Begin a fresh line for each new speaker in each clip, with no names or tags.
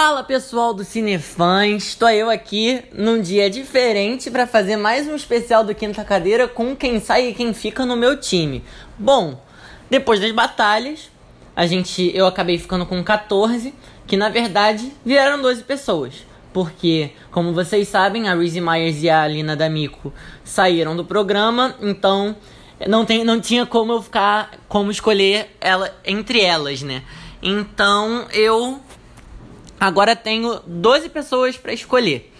Fala pessoal do Cinefãs, estou eu aqui num dia diferente para fazer mais um especial do Quinta Cadeira com quem sai e quem fica no meu time. Bom, depois das batalhas, a gente eu acabei ficando com 14, que na verdade vieram 12 pessoas. Porque, como vocês sabem, a Reese Myers e a Alina D'Amico saíram do programa, então não, tem, não tinha como eu ficar, como escolher ela entre elas, né? Então eu Agora tenho 12 pessoas para escolher.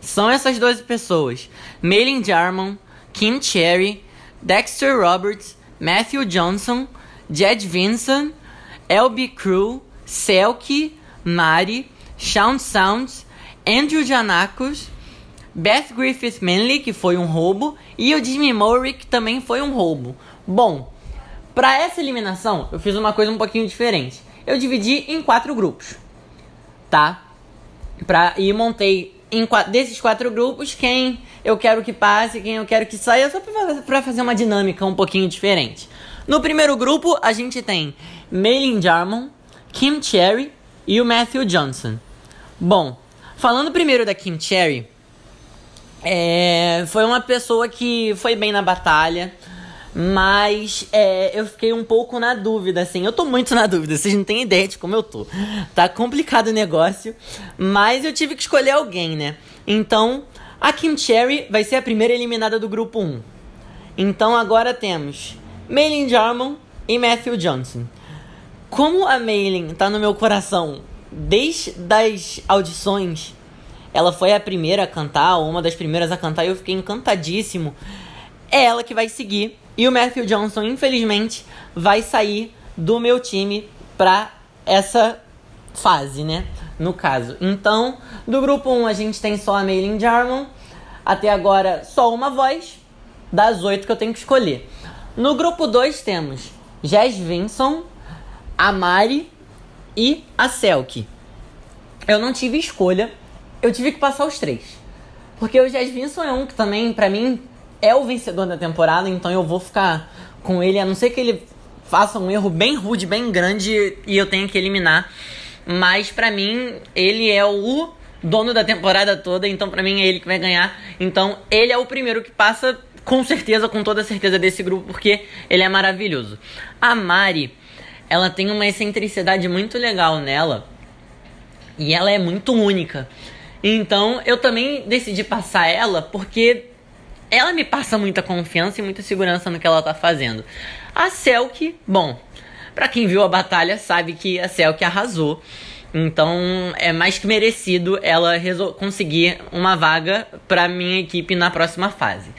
São essas 12 pessoas: Maylin Jarman, Kim Cherry, Dexter Roberts, Matthew Johnson, Jed Vincent, Elby Crew, Selkie, Mari, Sean Sounds, Andrew Janakos, Beth Griffith Manley, que foi um roubo, e o Jimmy Murray, que também foi um roubo. Bom, para essa eliminação, eu fiz uma coisa um pouquinho diferente. Eu dividi em quatro grupos tá? Pra, e montei em, desses quatro grupos quem eu quero que passe, quem eu quero que saia, só pra fazer uma dinâmica um pouquinho diferente. No primeiro grupo, a gente tem Maylin Jarmon, Kim Cherry e o Matthew Johnson. Bom, falando primeiro da Kim Cherry, é, foi uma pessoa que foi bem na batalha. Mas é, eu fiquei um pouco na dúvida, assim. Eu tô muito na dúvida, vocês não têm ideia de como eu tô. Tá complicado o negócio, mas eu tive que escolher alguém, né? Então, a Kim Cherry vai ser a primeira eliminada do grupo 1. Então agora temos Maylin Jarman e Matthew Johnson. Como a Maylin tá no meu coração desde as audições, ela foi a primeira a cantar, ou uma das primeiras a cantar, e eu fiquei encantadíssimo. É ela que vai seguir e o Matthew Johnson, infelizmente, vai sair do meu time para essa fase, né? No caso. Então, do grupo 1 a gente tem só a Maylin Jarman. Até agora, só uma voz das oito que eu tenho que escolher. No grupo 2 temos Jess Vinson, a Mari e a Selkie. Eu não tive escolha, eu tive que passar os três. Porque o Jess Vinson é um que também, para mim, é o vencedor da temporada, então eu vou ficar com ele, a não ser que ele faça um erro bem rude, bem grande e eu tenha que eliminar. Mas para mim, ele é o dono da temporada toda, então para mim é ele que vai ganhar. Então ele é o primeiro que passa com certeza, com toda certeza desse grupo, porque ele é maravilhoso. A Mari, ela tem uma excentricidade muito legal nela. E ela é muito única. Então eu também decidi passar ela porque ela me passa muita confiança e muita segurança no que ela tá fazendo. A Selk, bom, para quem viu a batalha sabe que a Selk arrasou. Então é mais que merecido ela conseguir uma vaga para minha equipe na próxima fase.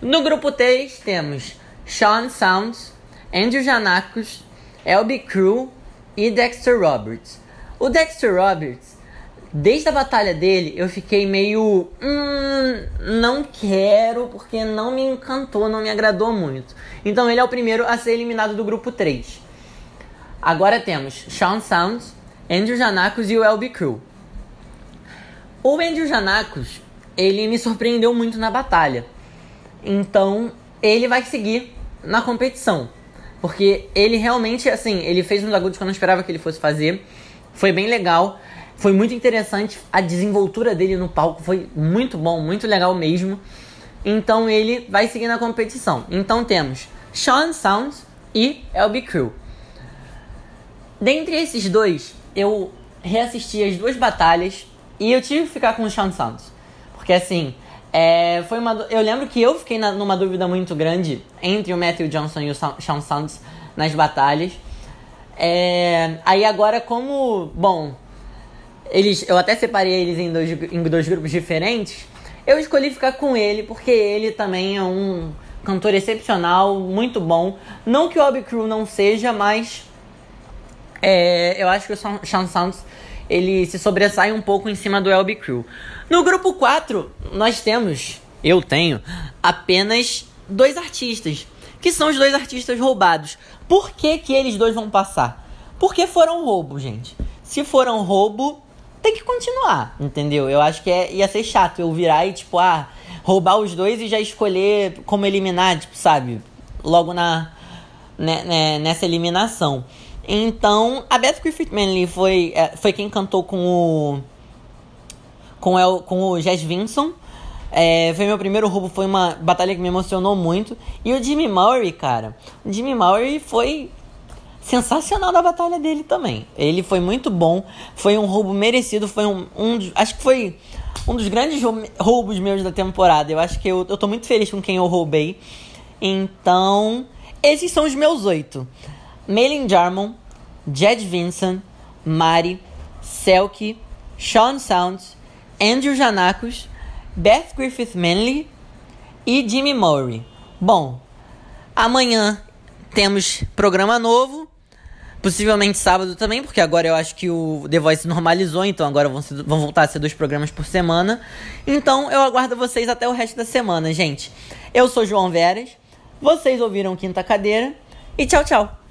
No grupo 3 temos Sean Sounds, Andrew Janakos, Elby Crew e Dexter Roberts. O Dexter Roberts Desde a batalha dele, eu fiquei meio. Hum, não quero, porque não me encantou, não me agradou muito. Então ele é o primeiro a ser eliminado do grupo 3. Agora temos Sean Sounds, Andrew Janakos e o LB Crew. O Andrew Janakos, ele me surpreendeu muito na batalha. Então, ele vai seguir na competição. Porque ele realmente, assim, ele fez uns agudos que eu não esperava que ele fosse fazer. Foi bem legal. Foi muito interessante, a desenvoltura dele no palco foi muito bom, muito legal mesmo. Então ele vai seguir na competição. Então temos Sean Sounds e LB Crew. Dentre esses dois, eu reassisti as duas batalhas e eu tive que ficar com o Sean Sounds. Porque assim, é, foi uma, eu lembro que eu fiquei na, numa dúvida muito grande entre o Matthew Johnson e o Sean Sounds nas batalhas. É, aí agora, como. Bom, eles, eu até separei eles em dois, em dois grupos diferentes. Eu escolhi ficar com ele porque ele também é um cantor excepcional, muito bom. Não que o Obi Crew não seja, mas é, eu acho que o Sean Sounds ele se sobressai um pouco em cima do LB Crew. No grupo 4, nós temos, eu tenho, apenas dois artistas, que são os dois artistas roubados. Por que, que eles dois vão passar? Porque foram roubo, gente. Se foram roubo, tem que continuar, entendeu? Eu acho que é, ia ser chato eu virar e, tipo, ah, roubar os dois e já escolher como eliminar, tipo, sabe? Logo na né, né, nessa eliminação. Então, a Beth Griffith Manley foi, é, foi quem cantou com o. com, el, com o Jazz Vinson. É, foi meu primeiro roubo, foi uma batalha que me emocionou muito. E o Jimmy Murray, cara. O Jimmy Murray foi sensacional da batalha dele também. Ele foi muito bom, foi um roubo merecido, foi um, um acho que foi um dos grandes roubos meus da temporada. Eu acho que eu, eu tô muito feliz com quem eu roubei. Então, esses são os meus oito. Maylin Jarmon, Jed Vincent, Mari, Selkie, Sean Sounds, Andrew Janakos, Beth Griffith Manley e Jimmy Murray. Bom, amanhã temos programa novo. Possivelmente sábado também, porque agora eu acho que o The Voice normalizou, então agora vão, ser, vão voltar a ser dois programas por semana. Então eu aguardo vocês até o resto da semana, gente. Eu sou João Veras, vocês ouviram Quinta Cadeira e tchau, tchau!